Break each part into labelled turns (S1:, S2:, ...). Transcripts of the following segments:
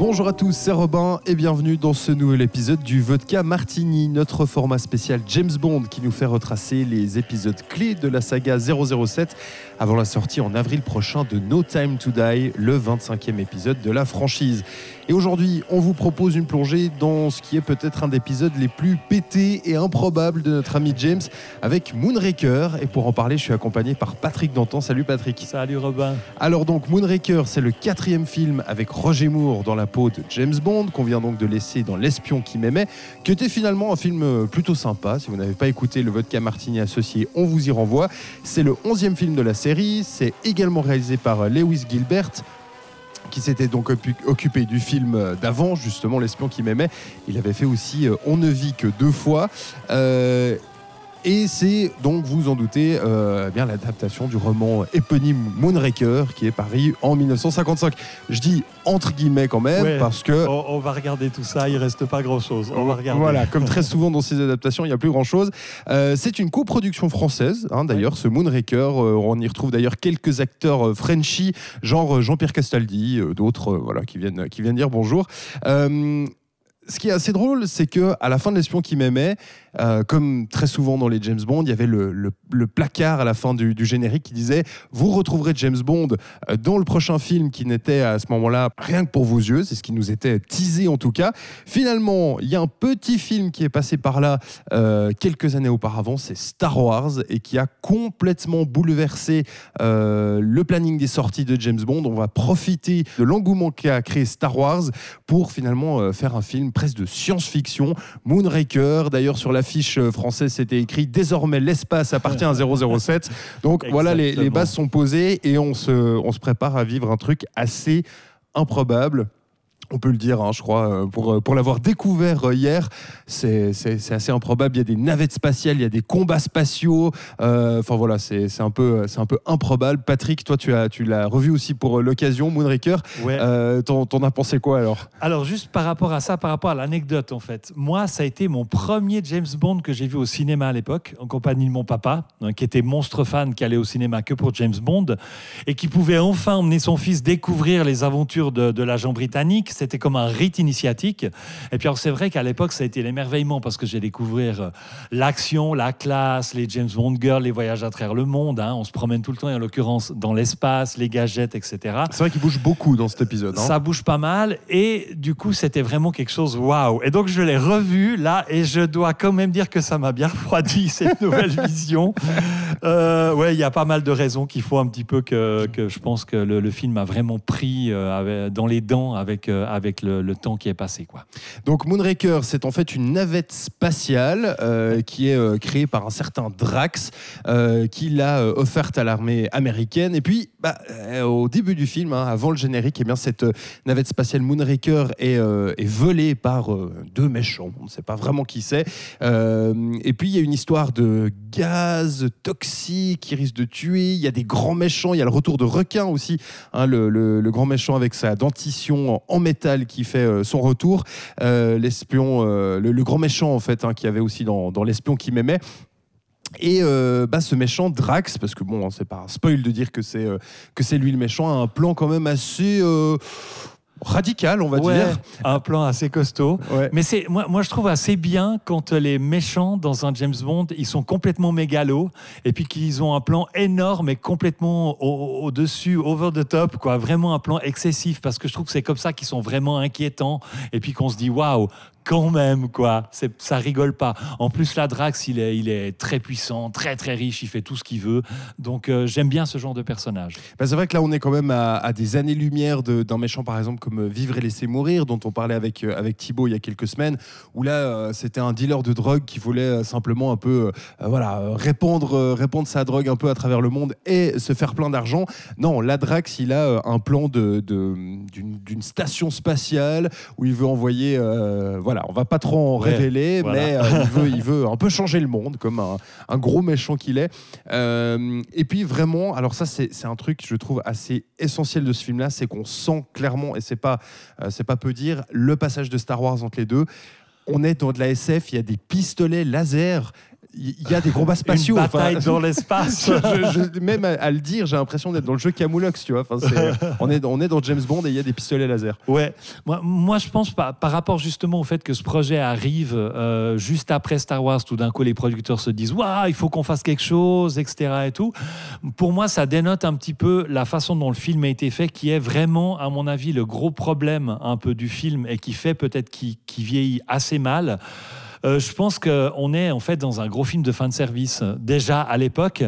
S1: Bonjour à tous, c'est Robin et bienvenue dans ce nouvel épisode du Vodka Martini, notre format spécial James Bond qui nous fait retracer les épisodes clés de la saga 007 avant la sortie en avril prochain de No Time to Die, le 25e épisode de la franchise. Et aujourd'hui, on vous propose une plongée dans ce qui est peut-être un des épisodes les plus pétés et improbables de notre ami James avec Moonraker. Et pour en parler, je suis accompagné par Patrick Dantan. Salut Patrick.
S2: Salut Robin.
S1: Alors donc Moonraker, c'est le quatrième film avec Roger Moore dans la peau de James Bond, qu'on vient donc de laisser dans L'espion qui m'aimait, qui était finalement un film euh, plutôt sympa. Si vous n'avez pas écouté le Vodka Martini associé, on vous y renvoie. C'est le onzième film de la série, c'est également réalisé par euh, Lewis Gilbert qui s'était donc occu- occupé du film euh, d'avant, justement L'espion qui m'aimait. Il avait fait aussi euh, On ne vit que deux fois. Et c'est donc, vous en doutez, euh, eh bien l'adaptation du roman éponyme Moonraker qui est paru en 1955. Je dis entre guillemets quand même
S2: Ouais.
S1: parce que
S2: On, on va regarder tout ça, il reste pas grand chose. On va regarder.
S1: voilà, comme très souvent dans ces adaptations, il n'y a plus grand-chose. Euh, c'est une coproduction française, hein, d'ailleurs, ce Moonraker. Euh, on y retrouve d'ailleurs quelques acteurs Frenchy, genre Jean-Pierre Castaldi, d'autres voilà, qui, viennent, qui viennent dire bonjour. Ce qui est assez drôle, c'est que à la fin de l'espion qui m'aimait, euh, comme très souvent dans les James Bond, il y avait le, placard à la fin du, générique qui disait Vous retrouverez James Bond euh, dans le prochain film qui n'était à ce moment-là rien que pour vos yeux. C'est ce qui nous était teasé en tout cas. Finalement, il y a un petit film qui est passé par là euh, quelques années auparavant, c'est Star Wars, et qui a complètement bouleversé le planning des sorties de James Bond. On va profiter de l'engouement qu'a créé Star Wars pour finalement faire un film presque de science-fiction. Moonraker, d'ailleurs sur l'affiche euh, française, c'était écrit désormais l'espace appartient à 007. Donc voilà, les, bases sont posées et on se, on se prépare à vivre un truc assez improbable. On peut le dire, hein, je crois, euh, pour, euh, pour l'avoir découvert euh, hier, c'est assez improbable. Il y a des navettes spatiales, il y a des combats spatiaux. euh, Enfin voilà, c'est un, peu- un peu improbable. Patrick, toi, tu l'as tu revu aussi pour l'occasion, Moonraker.
S2: Ouais.
S1: Euh, T'en t'en as pensé quoi alors?
S2: Alors juste par rapport à ça, par rapport à l'anecdote en fait, moi ça a été mon premier James Bond que j'ai vu au cinéma à l'époque, en compagnie de mon papa, hein, qui était monstre fan, qui allait au cinéma que pour James Bond, et qui pouvait enfin emmener son fils découvrir les aventures de, de l'agent britannique. C'était comme un rite initiatique. Et puis alors c'est vrai qu'à l'époque ça a été l'émerveillement parce que j'ai découvert euh, l'action, la classe, les James Bond girls, les voyages à travers le monde. hein. On se promène tout le temps, et en l'occurrence dans l'espace, les gadgets, etc.
S1: C'est vrai qu'il bouge beaucoup dans cet épisode. hein.
S2: Ça bouge pas mal et du coup c'était vraiment quelque chose waouh. Et donc je l'ai revu là et je dois quand même dire que ça m'a bien refroidi cette nouvelle vision. Euh, ouais, il y a pas mal de raisons qu'il faut un petit peu que, que je pense que le, le film a vraiment pris euh, avec- dans les dents avec, euh, avec le, temps qui est passé quoi.
S1: Donc Moonraker, c'est en fait une navette spatiale euh, qui est euh, créée par un certain Drax, euh, qui l'a offerte à l'armée américaine. Et puis, bah, au début du film, hein, avant le générique, eh bien, cette navette spatiale Moonraker est, volée par deux méchants. On ne sait pas vraiment qui c'est. Et puis, il y a une histoire de gaz toxique qui risque de tuer. Il y a des grands méchants. Il y a le retour de requin aussi, hein, le, grand méchant avec sa dentition en, en qui fait euh, son retour. Euh, l'espion, euh, le, grand méchant en fait, hein, qui avait aussi dans, dans l'espion qui m'aimait. Et bah, ce méchant Drax, parce que bon, c'est pas un spoil de dire que c'est que c'est lui le méchant, a un plan quand même assez radical, on va
S2: Ouais,
S1: dire.
S2: un plan assez costaud.
S1: Ouais.
S2: Mais c'est moi, moi je trouve assez bien quand les méchants dans un James Bond ils sont complètement mégalos et puis qu'ils ont un plan énorme et complètement au- au-dessus, over the top quoi, vraiment un plan excessif parce que je trouve que c'est comme ça qu'ils sont vraiment inquiétants et puis qu'on se dit waouh quand même quoi, ça rigole pas. En plus là Drax il est très puissant, très très riche, il fait tout ce qu'il veut donc euh, j'aime bien ce genre de personnage.
S1: Bah, c'est vrai que là, on est quand même à, des années-lumière d'un méchant, par exemple, comme euh, Vivre et laisser mourir, dont on parlait avec, euh, avec Thibaut il y a quelques semaines, où là, euh, c'était un dealer de drogue qui voulait simplement un peu voilà, répandre, répandre sa drogue un peu à travers le monde et se faire plein d'argent. Non, là, Drax, il a un plan d'une station spatiale où il veut envoyer voilà, on va pas trop en révéler,
S2: voilà.
S1: mais euh, il, veut, il veut un peu changer le monde, comme un, un gros méchant qu'il est. Euh, et puis vraiment, alors ça c'est un truc je trouve assez essentiel de ce film-là, c'est qu'on sent clairement, et c'est pas, euh, c'est pas peu dire, le passage de Star Wars entre les deux. On est dans de la SF, il y a des pistolets laser, il y a des combats spatiaux.
S2: Une
S1: enfin,
S2: bataille dans l'espace.
S1: même à, à le dire, j'ai l'impression d'être dans le jeu Camoulox, tu vois. Enfin, on, est, on est dans James Bond et il y a des pistolets laser.
S2: Ouais, moi, moi je pense par, par rapport justement au fait que ce projet arrive euh, juste après Star Wars, tout d'un coup les producteurs se disent waouh, il faut qu'on fasse quelque chose, etc. et tout. Pour moi, ça dénote un petit peu la façon dont le film a été fait, qui est vraiment, à mon avis, le gros problème un peu du film et qui fait peut-être qu'il vieillit assez mal. Euh, je pense qu'on est en fait dans un gros film de fin de service. Déjà à l'époque,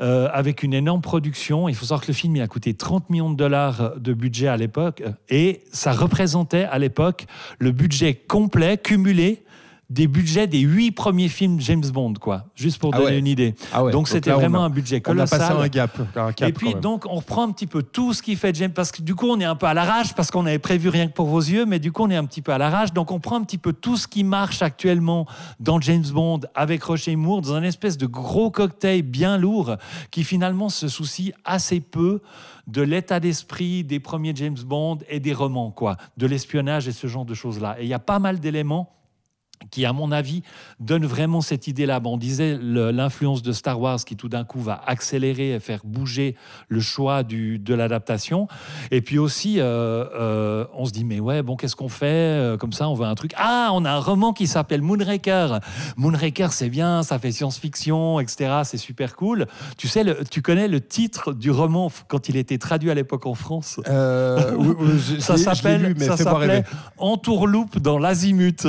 S2: euh, avec une énorme production. Il faut savoir que le film il a coûté 30 millions de dollars de budget à l'époque et ça représentait à l'époque le budget complet, cumulé des budgets des huit premiers films James Bond, quoi. Juste pour
S1: Ah
S2: donner
S1: ouais.
S2: une idée.
S1: Ah ouais,
S2: donc c'était vraiment
S1: a-
S2: un budget
S1: On a
S2: colossal.
S1: passé un gap. Un cap
S2: Et puis donc on reprend un petit peu tout ce qui fait James parce que du coup on est un peu à l'arrache parce qu'on avait prévu rien que pour vos yeux mais du coup on est un petit peu à l'arrache donc on prend un petit peu tout ce qui marche actuellement dans James Bond avec Roger Moore dans un espèce de gros cocktail bien lourd qui finalement se soucie assez peu de l'état d'esprit des premiers James Bond et des romans quoi de l'espionnage et ce genre de choses là et il y a pas mal d'éléments qui, à mon avis, donne vraiment cette idée-là. Bon, on disait l'influence de Star Wars qui, tout d'un coup, va accélérer et faire bouger le choix du, de l'adaptation. Et puis aussi, euh, euh, on se dit, mais ouais, bon, qu'est-ce qu'on fait Euh, Comme ça, on veut un truc. Ah, on a un roman qui s'appelle Moonraker. Moonraker, c'est bien, ça fait science-fiction, etc. C'est super cool. Tu sais, le- tu connais le titre du roman quand il était traduit à l'époque en France?
S1: Euh, oui, oui, je-
S2: ça s'appelle. Entourloupe dans l'azimut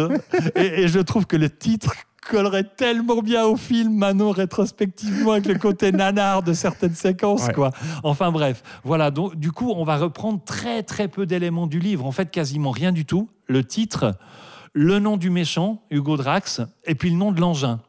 S2: et, et je trouve que le titre collerait tellement bien au film maintenant rétrospectivement avec le côté nanar de certaines séquences
S1: Ouais.
S2: quoi. Enfin bref, voilà donc du coup on va reprendre très très peu d'éléments du livre, en fait quasiment rien du tout. Le titre, le nom du méchant Hugo Drax et puis le nom de l'engin.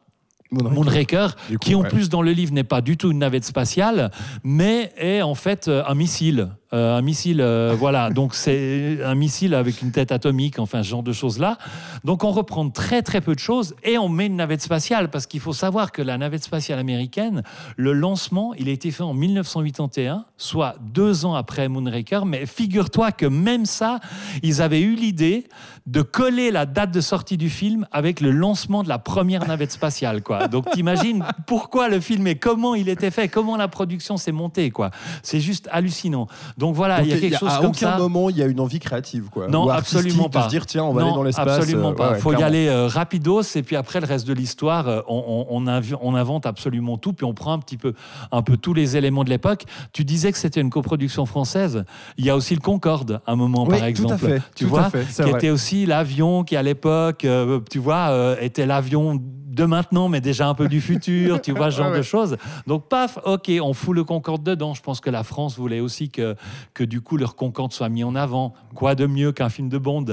S2: Moonraker,
S1: coup,
S2: qui en
S1: ouais.
S2: plus dans le livre n'est pas du tout une navette spatiale, mais est en fait euh, un missile. Euh, un missile, euh, voilà. Donc c'est un missile avec une tête atomique, enfin ce genre de choses là. Donc on reprend très très peu de choses et on met une navette spatiale parce qu'il faut savoir que la navette spatiale américaine, le lancement, il a été fait en 1981, soit deux ans après Moonraker. Mais figure-toi que même ça, ils avaient eu l'idée de coller la date de sortie du film avec le lancement de la première navette spatiale, quoi. Donc t'imagines pourquoi le film et comment il était fait, comment la production s'est montée, quoi. C'est juste hallucinant. Donc voilà,
S1: Donc,
S2: il y a quelque chose
S1: à
S2: comme
S1: aucun
S2: ça.
S1: moment il y a une envie créative quoi.
S2: Non,
S1: Ou
S2: absolument
S1: de
S2: pas.
S1: se dire tiens on va
S2: non,
S1: aller dans l'espace.
S2: absolument
S1: euh,
S2: pas.
S1: ouais,
S2: Il faut y aller euh, rapidos et puis après le reste de l'histoire, euh, on, on- on inv- on invente absolument tout puis on prend un petit peu, un peu tous les éléments de l'époque. Tu disais que c'était une coproduction française. Il y a aussi le Concorde, à un moment
S1: Oui,
S2: par exemple.
S1: tout à fait.
S2: Tu
S1: tout
S2: vois,
S1: à fait,
S2: qui
S1: vrai.
S2: était aussi l'avion qui à l'époque, euh, tu vois, euh, était l'avion de maintenant, mais déjà un peu du futur, tu vois, ce genre
S1: ouais.
S2: de choses. Donc, paf, ok, on fout le Concorde dedans. Je pense que la France voulait aussi que, que du coup, leur Concorde soit mis en avant. Quoi de mieux qu'un film de Bond?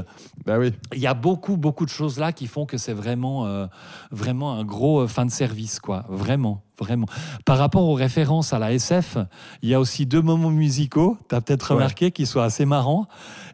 S1: Bah oui.
S2: il y a beaucoup, beaucoup de choses là qui font que c'est vraiment, euh, vraiment un gros euh, fin de service, quoi. Vraiment, vraiment. Par rapport aux références à la SF, il y a aussi deux moments musicaux, tu as peut-être
S1: Ouais.
S2: remarqué, qui sont assez marrants.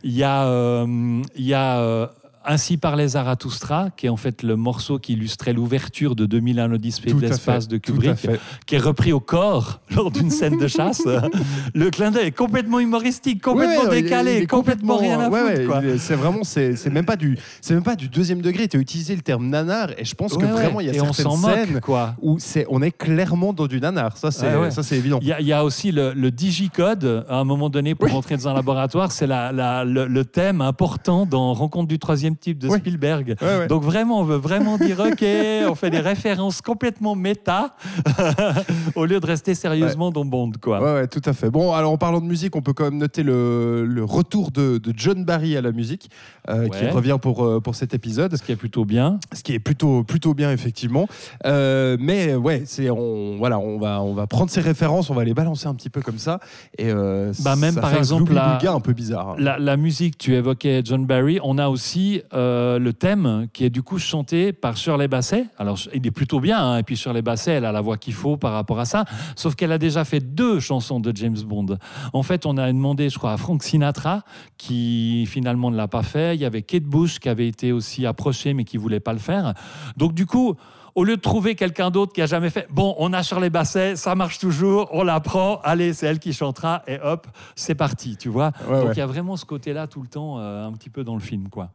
S2: Il y a, euh, il y a euh, Ainsi parlait Zarathustra, qui est en fait le morceau qui illustrait l'ouverture de 2001 l'Odyssée de l'espace de Kubrick, qui est repris au corps lors d'une scène de chasse. le clin d'œil est complètement humoristique, complètement
S1: Ouais,
S2: décalé,
S1: est
S2: complètement, rien à
S1: ouais,
S2: foutre.
S1: ouais, C'est vraiment, c'est même pas du, même pas du deuxième degré. Tu as utilisé le terme nanar et je pense que vraiment il y a
S2: Et on
S1: certaines
S2: moque,
S1: scènes
S2: quoi.
S1: où on est clairement dans du nanar. Ça c'est, c'est évident.
S2: Il y, a, il y a aussi le, le digicode, à un moment donné, pour
S1: Oui.
S2: rentrer dans un laboratoire, c'est la, la- le, le thème important dans Rencontre du troisième type de
S1: Oui.
S2: Spielberg.
S1: Ouais, ouais.
S2: Donc vraiment, on veut vraiment dire, OK, on fait des références complètement méta, au lieu de rester sérieusement dans Bond, quoi.
S1: Ouais, tout à fait. Bon, alors en parlant de musique, on peut quand même noter le, le retour de, de John Barry à la musique, euh, qui revient pour, euh, pour cet épisode,
S2: Ce qui est plutôt bien.
S1: ce qui est plutôt, plutôt bien, effectivement. Euh, mais ouais, c'est, on, voilà, on, va, on va prendre ces références, on va les balancer un petit peu comme ça. Et, euh,
S2: Bah, même
S1: ça
S2: par
S1: fait un
S2: exemple,
S1: gloubi-boulga
S2: la-
S1: un peu bizarre.
S2: La, la musique, tu évoquais John Barry, on a aussi euh, le thème qui est du coup chanté par Shirley Basset. Alors, il est plutôt bien, hein, et puis Shirley Basset, elle a la voix qu'il faut par rapport à ça, sauf qu'elle a déjà fait deux chansons de James Bond. En fait, on a demandé, je crois, à Frank Sinatra, qui finalement ne l'a pas fait. Il y avait Kate Bush qui avait été aussi approché, mais qui voulait pas le faire. Donc, du coup, au lieu de trouver quelqu'un d'autre qui a jamais fait, bon, on a sur les bassets, ça marche toujours, on la prend, allez, c'est elle qui chantera, et hop, c'est parti, tu vois.
S1: Ouais,
S2: Donc
S1: ouais.
S2: il y a vraiment ce côté-là tout le temps, euh, un petit peu dans le film, quoi.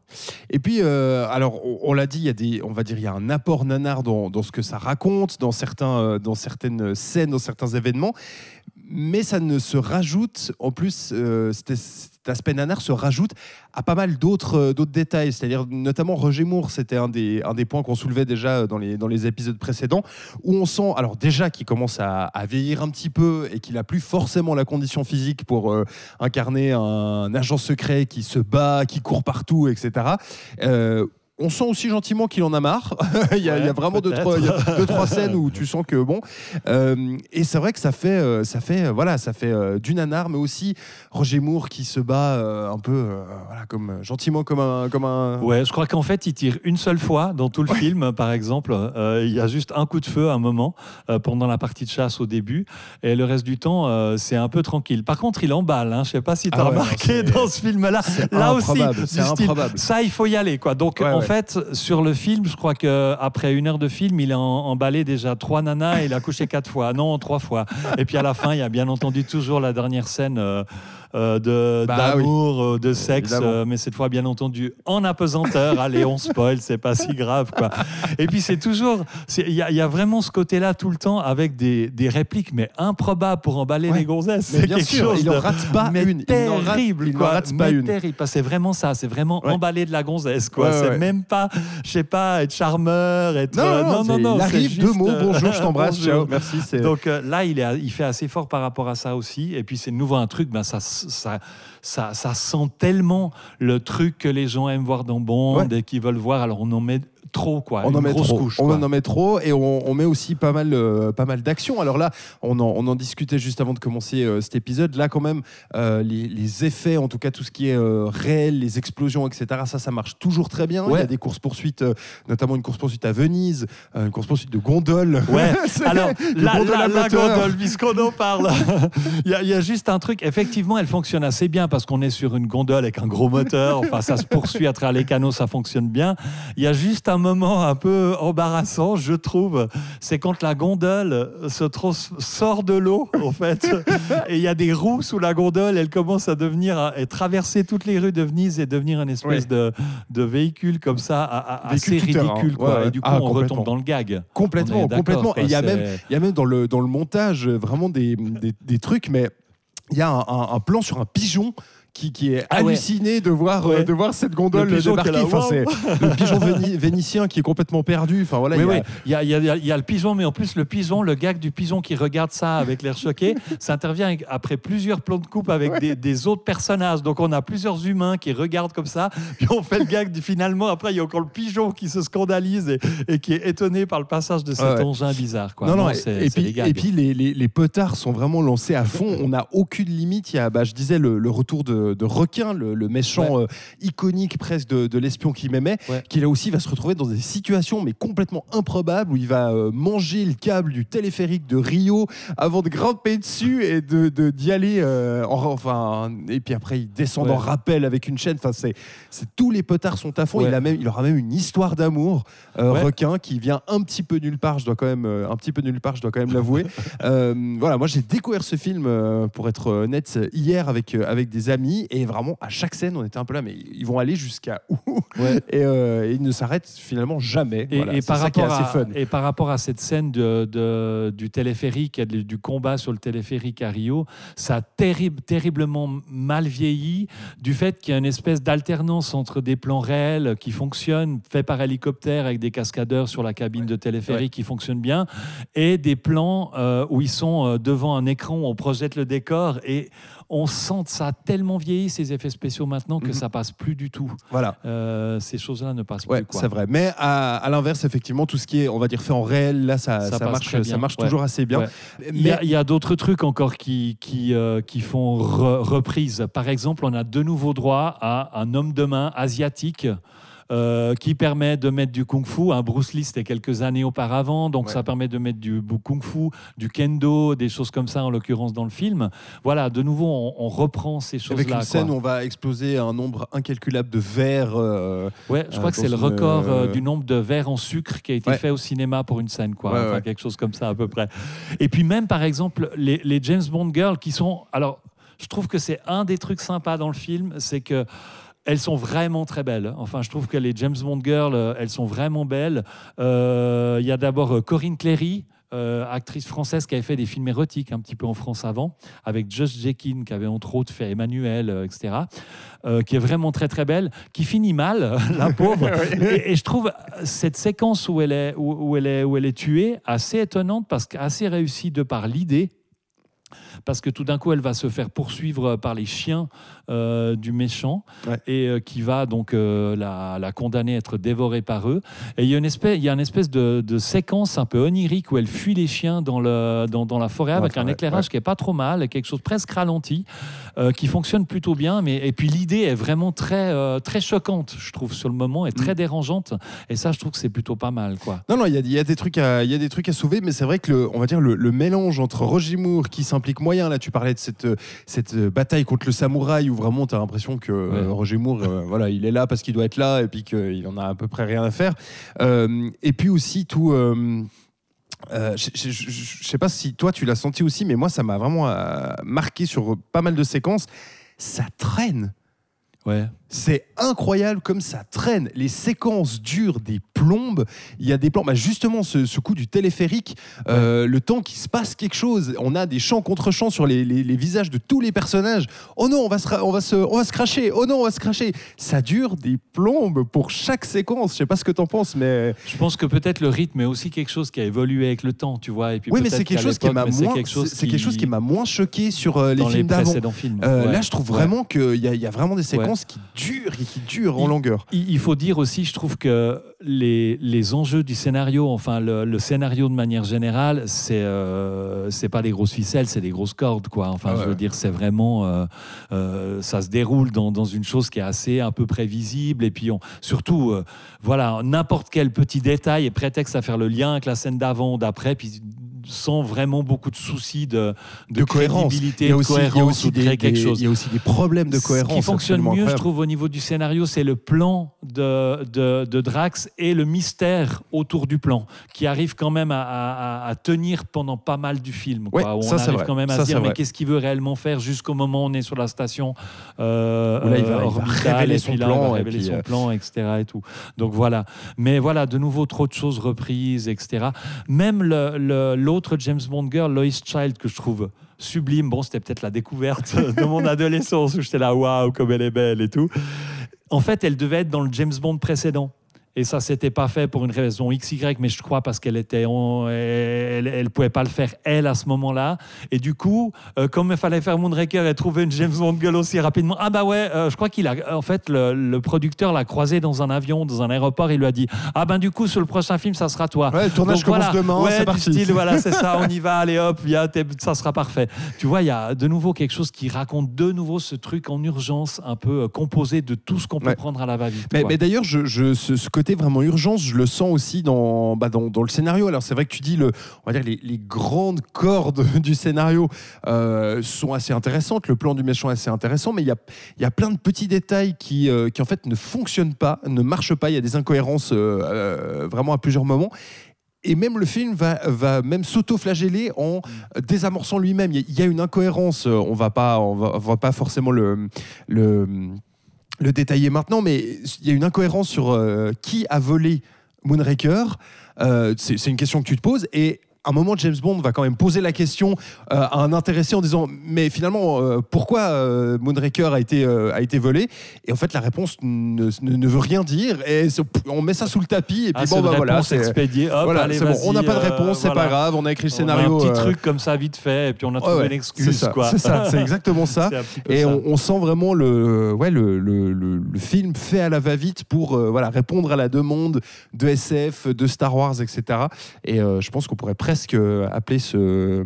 S1: Et puis, euh, alors, on, on l'a dit, il y a des, on va dire, il y a un apport nanar dans, dans ce que ça raconte, dans certains, euh, dans certaines scènes, dans certains événements, mais ça ne se rajoute, en plus, euh, cet, aspect nanar se rajoute à pas mal d'autres, euh, d'autres détails, c'est-à-dire notamment Roger Moore, c'était un des, un des points qu'on soulevait déjà dans les, dans les épisodes précédents, où on sent, alors déjà qu'il commence à, à vieillir un petit peu et qu'il a plus forcément la condition physique pour euh, incarner un agent secret qui se bat, qui court partout, etc. On sent aussi gentiment qu'il en a marre. il, y a, il y a
S2: Ouais,
S1: vraiment deux trois, il y a deux, trois scènes où tu sens que bon. Euh, et c'est vrai que ça fait, euh, ça fait, euh, voilà, ça fait euh, du nanar, mais aussi Roger Moore qui se bat euh, un peu, voilà, comme gentiment comme un, comme un.
S2: Ouais, je crois qu'en fait, il tire une seule fois dans tout le film, par exemple. Il y a juste un coup de feu à un moment pendant la partie de chasse au début, et le reste du temps, c'est un peu tranquille. Par contre, il emballe. Hein, je sais pas si tu as
S1: Ah ouais,
S2: remarqué dans ce film-là.
S1: c'est
S2: Là aussi, style,
S1: improbable.
S2: ça, il faut y aller, quoi. Donc, en. Fait, sur le film, je crois que après une heure de film, il a emballé déjà trois nanas et il a couché quatre fois. Non, trois fois. Et puis à la fin, il y a bien entendu toujours la dernière scène. euh, de
S1: Bah
S2: d'amour, euh, de sexe, euh, mais cette fois bien entendu en apesanteur. Allez, on spoil, c'est pas si grave quoi. Et puis c'est toujours, il y, a- il y a vraiment ce côté-là tout le temps avec des, des répliques mais improbables pour emballer
S1: Ouais.
S2: les gonzesses.
S1: Mais
S2: C'est
S1: bien
S2: quelque
S1: sûr,
S2: chose
S1: il en
S2: de-
S1: rate pas
S2: mais
S1: une. N'en
S2: terrible,
S1: il n'en rate pas
S2: Mais
S1: une.
S2: terrible, c'est vraiment ça, c'est vraiment
S1: Ouais.
S2: emballer de la gonzesse, quoi.
S1: Ouais,
S2: c'est même pas, je sais pas, être charmeur, être.
S1: Non,
S2: euh,
S1: non, non,
S2: non,
S1: il arrive deux mots.
S2: euh,
S1: Bonjour, je t'embrasse. Ciao, merci.
S2: Donc euh, là, il, est, il fait assez fort par rapport à ça aussi. Et puis c'est de nouveau un truc, ben, ça, ça, ça, ça sent tellement le truc que les gens aiment voir dans Bond
S1: Ouais.
S2: et qu'ils veulent voir. Alors on en met trop, quoi.
S1: on
S2: une
S1: en met
S2: grosse
S1: trop.
S2: couche.
S1: on
S2: quoi.
S1: en met trop et on, on met aussi pas mal, euh, pas mal d'actions. Alors là, on en, on en discutait juste avant de commencer euh, cet épisode. Là, quand même, euh, les, les effets, en tout cas tout ce qui est réel, les explosions, etc. Ça, ça marche toujours très bien. Il y a des courses poursuites, notamment une course poursuite à Venise, une course poursuite de gondole.
S2: Ouais, alors la,
S1: gondole
S2: la, gondole, puisqu'on en parle, il y, a- il y a juste un truc, effectivement, elle fonctionne assez bien parce qu'on est sur une gondole avec un gros moteur, enfin ça se poursuit à travers les canaux, ça fonctionne bien. Il y a juste un moment un peu embarrassant, je trouve, c'est quand la gondole se sort de l'eau, en fait, et il y a des roues sous la gondole, elle commence à devenir, et traverser toutes les rues de Venise et devenir une espèce de, de véhicule comme ça, à- à- assez
S1: tout-terrain,
S2: ridicule, quoi.
S1: ouais, ouais.
S2: Et du coup,
S1: Ah,
S2: on retombe dans le gag.
S1: Complètement, complètement.
S2: quoi,
S1: Et il y a même, y a même dans le, dans le montage euh, vraiment des, des, des trucs, mais il y a un, un- un plan sur un pigeon. Qui, qui est
S2: Ah ouais.
S1: halluciné de voir,
S2: Ouais.
S1: de voir cette gondole débarquer.
S2: là,
S1: Enfin, c'est le pigeon véni- vénitien qui est complètement perdu. Enfin, voilà, il y a-
S2: oui. Y a, y a- y a- il y a le pigeon, mais en plus, le pigeon, le gag du pigeon qui regarde ça avec l'air choqué, ça intervient après plusieurs plans de coupe avec des, des autres personnages. Donc, on a plusieurs humains qui regardent comme ça, puis on fait le gag du finalement. Après, il y a encore le pigeon qui se scandalise et, et qui est étonné par le passage de cet engin bizarre. Quoi.
S1: Non, non,
S2: c'est
S1: et, puis,
S2: les
S1: et puis les, les- les potards sont vraiment lancés à fond. On n'a aucune limite. Il y a, bah, je disais, le, le retour de, de requin, le, le méchant euh, iconique presque de, de l'espion qui m'aimait,
S2: Ouais.
S1: qui là aussi va se retrouver dans des situations mais complètement improbables où il va euh, manger le câble du téléphérique de Rio avant de grimper dessus et de d'y aller. euh, en- enfin, et puis après, il descend
S2: Ouais.
S1: en rappel avec une chaîne. Enfin, c'est tous les potards sont à fond. Il, a même, il aura même une histoire d'amour euh, requin qui vient un petit peu nulle part. Je dois quand même un petit peu nulle part. Je dois quand même l'avouer. Voilà, moi j'ai découvert ce film pour être honnête hier avec avec des amis et vraiment à chaque scène on était un peu là mais ils vont aller jusqu'à où
S2: Ouais.
S1: et, euh, et ils ne s'arrêtent finalement jamais.
S2: Et,
S1: Voilà,
S2: et par
S1: ça qui est
S2: rapport
S1: assez
S2: à,
S1: fun.
S2: et par rapport à cette scène de, de- du téléphérique, du combat sur le téléphérique à Rio, ça a terrible, terriblement mal vieilli du fait qu'il y a une espèce d'alternance entre des plans réels qui fonctionnent, faits par hélicoptère avec des cascadeurs sur la cabine de téléphérique qui fonctionnent bien, et des plans euh, où ils sont euh, devant un écran où on projette le décor et on sent que ça a tellement vieilli ces effets spéciaux maintenant que
S1: Mhm.
S2: ça passe plus du tout.
S1: Voilà.
S2: Euh, ces choses-là ne passent
S1: Ouais,
S2: plus.
S1: c'est vrai. Mais à, à l'inverse, effectivement, tout ce qui est, on va dire, fait en réel, là, ça,
S2: Ça
S1: marche, ça marche
S2: Ouais.
S1: toujours assez bien.
S2: Ouais.
S1: Mais
S2: Il y a, d'autres trucs encore qui, qui, euh, qui font re- reprise. Par exemple, on a de nouveau droit à un homme de main asiatique euh, qui permet de mettre du kung-fu. Un Bruce Lee, c'était quelques années auparavant, donc
S1: Ouais.
S2: ça permet de mettre du bu- kung-fu, du kendo, des choses comme ça, en l'occurrence dans le film. Voilà, de nouveau, on, on reprend ces choses-là.
S1: Avec une scène où on va exploser un nombre incalculable de verres. euh,
S2: Ouais, je crois
S1: euh,
S2: que c'est le record euh, du nombre de verres en sucre qui a été
S1: Ouais.
S2: fait au cinéma pour une scène, quoi.
S1: Ouais,
S2: enfin, quelque chose comme ça à peu près. Et puis même, par exemple, les, les James Bond girls qui sont... Alors, je trouve que c'est un des trucs sympas dans le film, c'est que elles sont vraiment très belles. Enfin, je trouve que les James Bond girls, euh, elles sont vraiment belles. Euh, Il y a d'abord euh, Corinne Cléry, euh, actrice française qui avait fait des films érotiques un petit peu en France avant, avec Just Jekin, qui avait entre autres fait Emmanuel, euh, etc., euh, qui est vraiment très très belle, qui finit mal, la pauvre. et, et je trouve cette séquence où elle est, où, où elle est, où elle est tuée assez étonnante, parce qu'assez réussie de par l'idée. Parce que tout d'un coup, elle va se faire poursuivre par les chiens euh, du méchant
S1: Ouais.
S2: et euh, qui va donc euh, la, la condamner à être dévorée par eux. Et il y a une espèce, il y a une espèce de, de séquence un peu onirique où elle fuit les chiens dans, le, dans, dans la forêt avec un éclairage qui est pas trop mal, quelque chose presque ralenti, qui fonctionne plutôt bien. Mais, et puis l'idée est vraiment très, très choquante, je trouve, sur le moment, et très
S1: Mm.
S2: dérangeante. Et ça, je trouve que c'est plutôt pas mal. Quoi.
S1: Non, non, il y a, y a des trucs à, il y a des trucs à sauver, mais c'est vrai que le, on va dire le, le mélange entre Roger Moore qui s'implique moyen, là, tu parlais de cette, cette bataille contre le samouraï où vraiment tu as l'impression que euh,
S2: Ouais.
S1: Roger Moore, euh, voilà, il est là parce qu'il doit être là et puis qu'il en a à peu près rien à faire. Euh, et puis aussi tout. euh, je sais pas si toi tu l'as senti aussi, mais moi ça m'a vraiment euh, marqué sur pas mal de séquences. Ça traîne.
S2: Ouais.
S1: C'est incroyable comme ça traîne. Les séquences durent des plombes. Il y a des plans. Bah justement, ce, ce coup du téléphérique, euh, le temps qu'il se passe quelque chose. On a des chants contre chants sur les, les- les visages de tous les personnages. Oh non, on va, se, on, va se, on va se cracher. Oh non, on va se cracher. Ça dure des plombes pour chaque séquence. Je sais pas ce que tu en penses, mais.
S2: Je pense que peut-être le rythme est aussi quelque chose qui a évolué avec le temps, tu vois. Et puis
S1: Oui, mais c'est quelque chose qui m'a moins.
S2: quelque chose
S1: C'est c'est quelque chose qui m'a moins choqué sur euh, les films d'avant. Euh,
S2: Ouais.
S1: Là, je trouve
S2: Ouais.
S1: vraiment qu'il y, y a vraiment des séquences qui durent et qui durent en
S2: Il-
S1: longueur.
S2: Il faut dire aussi, je trouve que les, les enjeux du scénario, enfin le, le scénario de manière générale, c'est euh, c'est pas des grosses ficelles, c'est des grosses cordes, quoi. Enfin,
S1: Ah
S2: je veux dire, c'est vraiment, euh, euh, ça se déroule dans, dans une chose qui est assez un peu prévisible, et puis on, surtout, euh, voilà, n'importe quel petit détail est prétexte à faire le lien avec la scène d'avant, ou d'après, puis sans vraiment beaucoup de soucis de, de,
S1: de cohérence.
S2: crédibilité,
S1: Il y a
S2: de
S1: aussi, il y a
S2: cohérence
S1: aussi
S2: ou de
S1: des,
S2: créer quelque
S1: des-
S2: chose.
S1: il y a aussi des problèmes de cohérence.
S2: Ce qui fonctionne mieux, je trouve, au niveau du scénario, c'est le plan de, de, de Drax et le mystère autour du plan, qui arrive quand même à, à- à tenir pendant pas mal du film.
S1: Ouais,
S2: quoi, où
S1: ça,
S2: on arrive
S1: vrai.
S2: quand même à
S1: Ça,
S2: se dire, mais qu'est-ce qu'il veut réellement faire jusqu'au moment où on est sur la station euh,
S1: là, il va-
S2: euh, orbitale, et puis là,
S1: plan,
S2: il va
S1: et
S2: révéler
S1: puis,
S2: son
S1: euh,
S2: plan, etc. Et tout. Donc voilà. Mais voilà, de nouveau, trop de choses reprises, etc. Même le- le- l'autre James Bond girl, Lois Child, que je trouve sublime. Bon, c'était peut-être la découverte de mon adolescence où j'étais là, waouh, comme elle est belle et tout. En fait, elle devait être dans le James Bond précédent. Et ça, c'était pas fait pour une raison XY, mais je crois parce qu'elle était, elle, elle pouvait pas le faire elle à ce moment-là. Et du coup, euh, comme il fallait faire Moonraker et trouver une James Bond aussi rapidement, ah bah ouais, euh, je crois qu'il a, en fait, le, le producteur l'a croisé dans un avion, dans un aéroport, il lui a dit, ah ben du coup, sur le prochain film, ça sera toi.
S1: Ouais, le tournage
S2: Donc,
S1: commence
S2: voilà.
S1: demain,
S2: Ouais,
S1: c'est parti.
S2: style, voilà, c'est ça, on y va, allez hop, viens, t'es- ça sera parfait. Tu vois, il y a de nouveau quelque chose qui raconte de nouveau ce truc en urgence, un peu euh, composé de tout ce qu'on peut
S1: Ouais.
S2: prendre à la va-vite.
S1: Mais, d'ailleurs, je, je- ce, ce côté vraiment urgence, je le sens aussi dans, bah, dans, dans le scénario. Alors c'est vrai que tu dis, le, on va dire les, grandes cordes du scénario euh, sont assez intéressantes, le plan du méchant est assez intéressant, mais il y a, y a plein de petits détails qui, euh, qui en fait ne fonctionnent pas, ne marchent pas. Il y a des incohérences euh, vraiment à plusieurs moments. Et même le film va, va même s'auto-flageller en désamorçant lui-même. Il y a- une incohérence. On va pas, va pas forcément le, le, le détailler maintenant, mais il y a une incohérence sur euh, qui a volé Moonraker. Euh, c'est une question que tu te poses et un moment, James Bond va quand même poser la question euh, à un intéressé en disant Mais finalement, euh, pourquoi euh, Moonraker a été, euh, a été volé? Et en fait, la réponse ne, ne- ne veut rien dire. Et on met ça sous le tapis. Et puis
S2: Ah,
S1: bon, bah voilà. c'est-
S2: expédiée. Hop,
S1: voilà,
S2: allez,
S1: bon. On n'a pas de réponse, c'est
S2: voilà.
S1: pas grave. On a écrit le
S2: On a
S1: scénario.
S2: un petit truc comme ça vite fait, et puis on a trouvé
S1: ouais,
S2: une excuse.
S1: C'est ça, c'est exactement ça. Et
S2: ça.
S1: on, on sent vraiment le, ouais, le, le, le- le film fait à la va-vite pour voilà, répondre à la demande de SF, de Star Wars, etc. Et je pense qu'on pourrait presque appeler ce,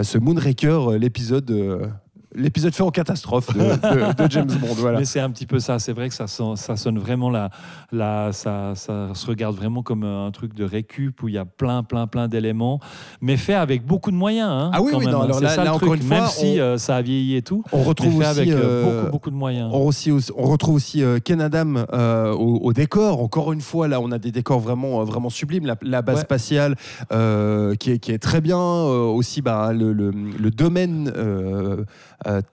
S1: ce Moonraker euh, l'épisode euh, l'épisode fait en catastrophe de, de- de James Bond. Voilà.
S2: Mais c'est un petit peu ça. C'est vrai que ça, sonne- ça sonne vraiment là. là ça, ça se regarde vraiment comme un truc de récup où il y a plein, plein, plein d'éléments, mais fait avec beaucoup de moyens. hein,
S1: Ah oui, oui, non,
S2: hein.
S1: alors là-
S2: ça le
S1: là, encore une fois,
S2: même si euh, ça a vieilli et tout,
S1: On retrouve
S2: fait
S1: aussi,
S2: avec euh,
S1: euh,
S2: beaucoup, beaucoup de moyens.
S1: On, aussi- on retrouve aussi Ken Adam euh, au, au décor. Encore une fois, là, on a des décors vraiment, vraiment sublimes. La, la base
S2: Ouais.
S1: spatiale qui, est, qui est très bien. Aussi, bah, le, le- le domaine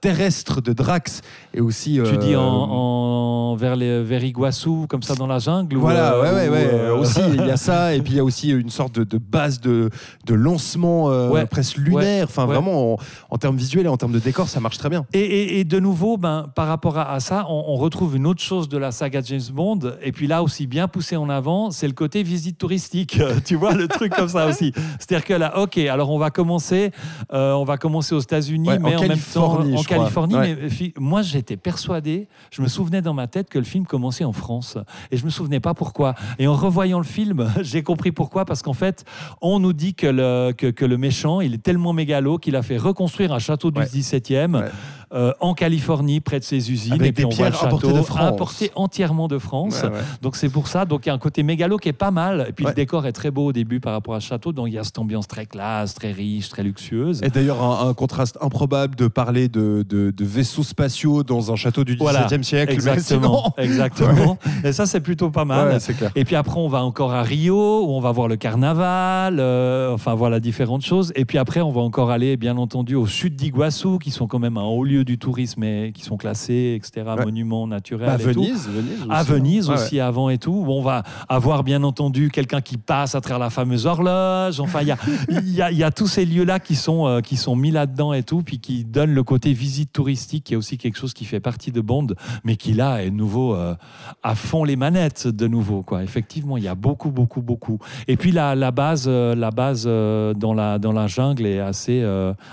S1: terrestre de Drax est aussi.
S2: Tu
S1: euh,
S2: dis en, en- vers, les, vers Iguassou, comme ça dans la jungle ou,
S1: Voilà,
S2: euh,
S1: ouais, ouais,
S2: ou,
S1: ouais.
S2: euh,
S1: Aussi, il y a ça, et puis il y a aussi une sorte de, de base de, de lancement euh,
S2: Ouais,
S1: presque lunaire. Enfin, vraiment, en, en termes visuels et en termes de décor, ça marche très bien.
S2: Et, et- et de nouveau, ben, par rapport à, à ça, on, on retrouve une autre chose de la saga James Bond. Et puis là aussi, bien poussé en avant, c'est le côté visite touristique. tu vois, le truc comme ça aussi. C'est-à-dire que là, ok, alors on va commencer, euh, on va commencer aux États-Unis,
S1: Ouais, en
S2: mais en, même temps
S1: Californie,
S2: en. Californie.
S1: Ouais.
S2: Mais moi, j'étais persuadé, je me souvenais dans ma tête que le film commençait en France. Et je me souvenais pas pourquoi. Et en revoyant le film, j'ai compris pourquoi. Parce qu'en fait, on nous dit que le, que, que le méchant, il est tellement mégalo qu'il a fait reconstruire un château du
S1: Ouais.
S2: 17e
S1: Ouais.
S2: Euh, en Californie, près de ses usines.
S1: Avec
S2: et puis
S1: des
S2: on voit le château importé entièrement de France.
S1: Ouais, ouais.
S2: Donc c'est pour ça. Donc il y a un côté mégalo qui est pas mal. Et puis
S1: Ouais.
S2: le décor est très beau au début par rapport à ce château. Donc il y a cette ambiance très classe, très riche, très luxueuse.
S1: Et d'ailleurs, un, un contraste improbable de parler de, de- de vaisseaux spatiaux dans un château du
S2: Voilà.
S1: XVIIe siècle.
S2: Exactement, exactement. Et ça, c'est plutôt pas mal.
S1: Clair.
S2: Et puis après, on va encore à Rio, où on va voir le carnaval, euh, enfin voilà, différentes choses. Et puis après, on va encore aller, bien entendu, au sud d'Iguassou, qui sont quand même un haut lieu du tourisme et qui sont classés, etc.,
S1: Ouais.
S2: monuments naturels.
S1: Bah,
S2: et tout.
S1: Venise, Venise
S2: À
S1: aussi.
S2: Venise
S1: Ouais,
S2: aussi avant et tout. où On va avoir bien entendu quelqu'un qui passe à travers la fameuse horloge. Enfin, il y a, il y, a, il y a tous ces lieux-là qui sont, euh, qui sont mis là-dedans et tout, puis qui donnent le côté visite touristique, qui est aussi quelque chose qui fait partie de Bond, mais qui là est nouveau euh, à fond les manettes de nouveau. Quoi. Effectivement, il y a beaucoup, beaucoup, beaucoup. Et puis la, la base, euh, la base euh, dans, la, dans la jungle est assez,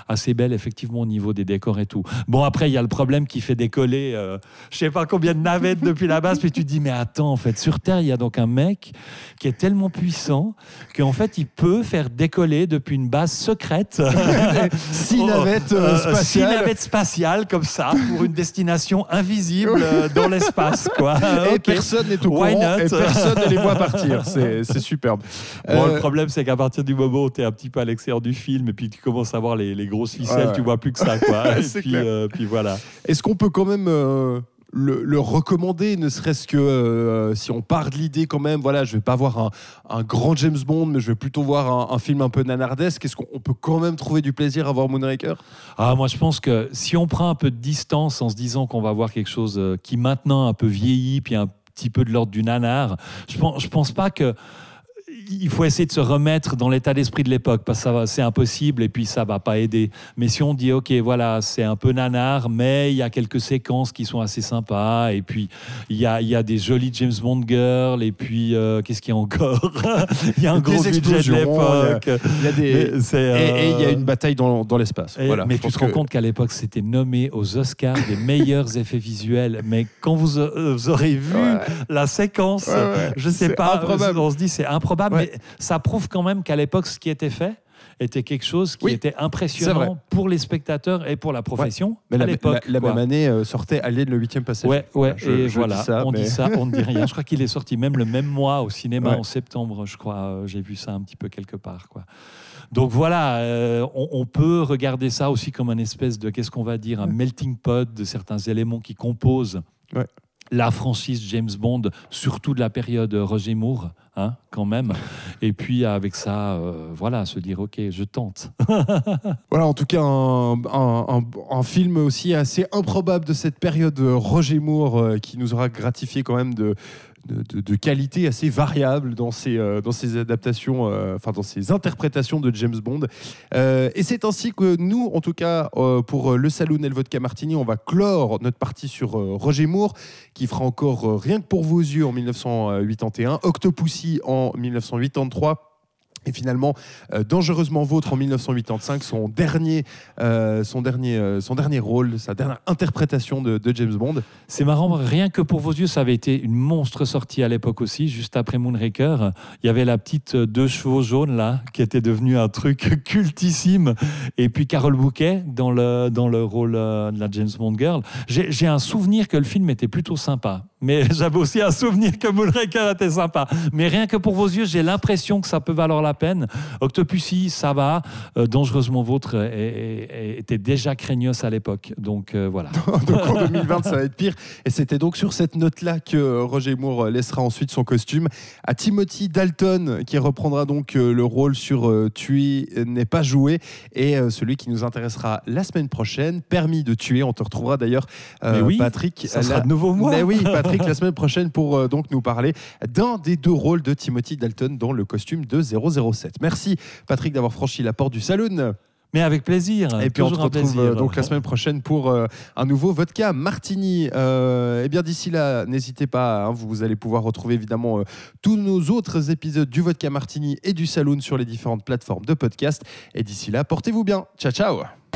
S2: assez belle, effectivement, au niveau des décors et tout. Bon, après, il y a le problème qui fait décoller, euh, je sais pas combien de navettes depuis la base, puis tu te dis, mais attends, en fait, sur Terre, il y a donc un mec qui est tellement puissant qu'en fait, il peut faire décoller depuis une base secrète.
S1: Six
S2: Oh,
S1: navettes euh,
S2: euh,
S1: spatiales.
S2: Six navettes spatiales, comme ça, pour une destination invisible euh, dans l'espace, quoi.
S1: Et personne n'est au
S2: Why
S1: courant
S2: not?
S1: et personne ne les voit partir. C'est c'est superbe.
S2: Bon,
S1: Euh,
S2: le problème, c'est qu'à partir du moment où tu es un petit peu à l'extérieur du film et puis tu commences à voir les, les grosses ficelles,
S1: Ouais, ouais.
S2: tu vois plus que ça, quoi. et puis, euh, puis voilà.
S1: Est-ce qu'on peut quand même euh, le, le recommander, ne serait-ce que euh, si on part de l'idée quand même, voilà, je vais pas voir un, un grand James Bond, mais je vais plutôt voir un, un film un peu nanardesque. Est-ce qu'on on peut quand même trouver du plaisir à voir Moonraker?
S2: Ah, moi, je pense que si on prend un peu de distance en se disant qu'on va voir quelque chose euh, qui maintenant un peu vieilli, puis un petit peu de l'ordre du nanar, je pense, je pense pas que il faut essayer de se remettre dans l'état d'esprit de l'époque parce que c'est impossible et puis ça va pas aider. Mais si on dit ok voilà c'est un peu nanar mais il y a quelques séquences qui sont assez sympas et puis il y a, il y a des jolies James Bond girls et puis euh, qu'est-ce qu'il y a encore Il y a un gros budget de l'époque.
S1: Et il y a
S2: euh,
S1: une bataille dans, dans l'espace. Voilà,
S2: mais tu te rends
S1: que-
S2: compte qu'à l'époque, c'était nommé aux Oscars des meilleurs effets visuels. Mais quand vous, euh, vous aurez vu
S1: Ouais.
S2: la séquence,
S1: Ouais, ouais.
S2: je sais pas,
S1: improbable.
S2: on se dit c'est improbable,
S1: Ouais.
S2: mais ça prouve quand même qu'à l'époque, ce qui était fait était quelque chose qui
S1: Oui,
S2: était impressionnant pour les spectateurs et pour la profession
S1: Mais
S2: à
S1: la,
S2: l'époque.
S1: la- la même année euh, sortait Alien le 8 passage.
S2: Ouais, ouais,
S1: Je-
S2: et
S1: je
S2: voilà,
S1: ça,
S2: on
S1: mais-
S2: dit ça, on ne dit rien. Je crois qu'il est sorti même le même mois au cinéma
S1: Ouais.
S2: en septembre, je crois. Euh, J'ai vu ça un petit peu quelque part, quoi. Donc voilà, euh, on, on peut regarder ça aussi comme un espèce de, qu'est-ce qu'on va dire, un melting pot de certains éléments qui composent. La franchise James Bond, surtout de la période Roger Moore, hein, quand même. Et puis avec ça, euh, voilà, se dire, ok, je tente.
S1: Voilà, en tout cas, un, un- film aussi assez improbable de cette période Roger Moore euh, qui nous aura gratifié quand même de, de, qualité assez variable dans ses, euh, dans ses adaptations, euh, enfin dans ses interprétations de James Bond. Euh, et c'est ainsi que nous, en tout cas, pour le Saloon et le Vodka Martini, on va clore notre partie sur Roger Moore, qui fera encore Rien que pour vos yeux en 1981, Octopussy en 1983. Et finalement, euh, Dangereusement Vôtre en 1985, son dernier, euh, son, dernier, euh, son dernier rôle, sa dernière interprétation de, James Bond.
S2: C'est marrant, rien que pour vos yeux, ça avait été une monstre sortie à l'époque aussi, juste après Moonraker. Il y avait la petite deux chevaux jaunes là, qui était devenue un truc cultissime. Et puis Carole Bouquet dans le, dans le rôle de la James Bond Girl. J'ai j'ai un souvenir que le film était plutôt sympa. Mais j'avais aussi un souvenir que Moonraker était sympa. Mais rien que pour vos yeux, j'ai l'impression que ça peut valoir la peine. Octopussy, ça va. Euh, Dangereusement Vôtre est- est- était déjà craignos à l'époque. Donc euh, voilà.
S1: donc en 2020, ça va être pire. Et c'était donc sur cette note-là que euh, Roger Moore euh, laissera ensuite son costume à Timothy Dalton, qui reprendra donc le rôle sur Tuer n'est pas joué, et celui qui nous intéressera la semaine prochaine, Permis de tuer. On te retrouvera d'ailleurs, euh,
S2: oui,
S1: Patrick.
S2: Ça sera
S1: la-
S2: de nouveau moi.
S1: Mais oui, Patrick, la semaine prochaine pour donc nous parler d'un des deux rôles de Timothy Dalton dans le costume de 007. Merci Patrick d'avoir franchi la porte du saloon.
S2: Mais avec plaisir.
S1: Et puis on se retrouve
S2: plaisir.
S1: euh, donc la semaine prochaine pour euh, un nouveau vodka martini. Euh, et bien d'ici là, n'hésitez pas, hein, vous allez pouvoir retrouver évidemment euh, tous nos autres épisodes du vodka martini et du saloon sur les différentes plateformes de podcast. Et d'ici là, portez-vous bien. Ciao ciao.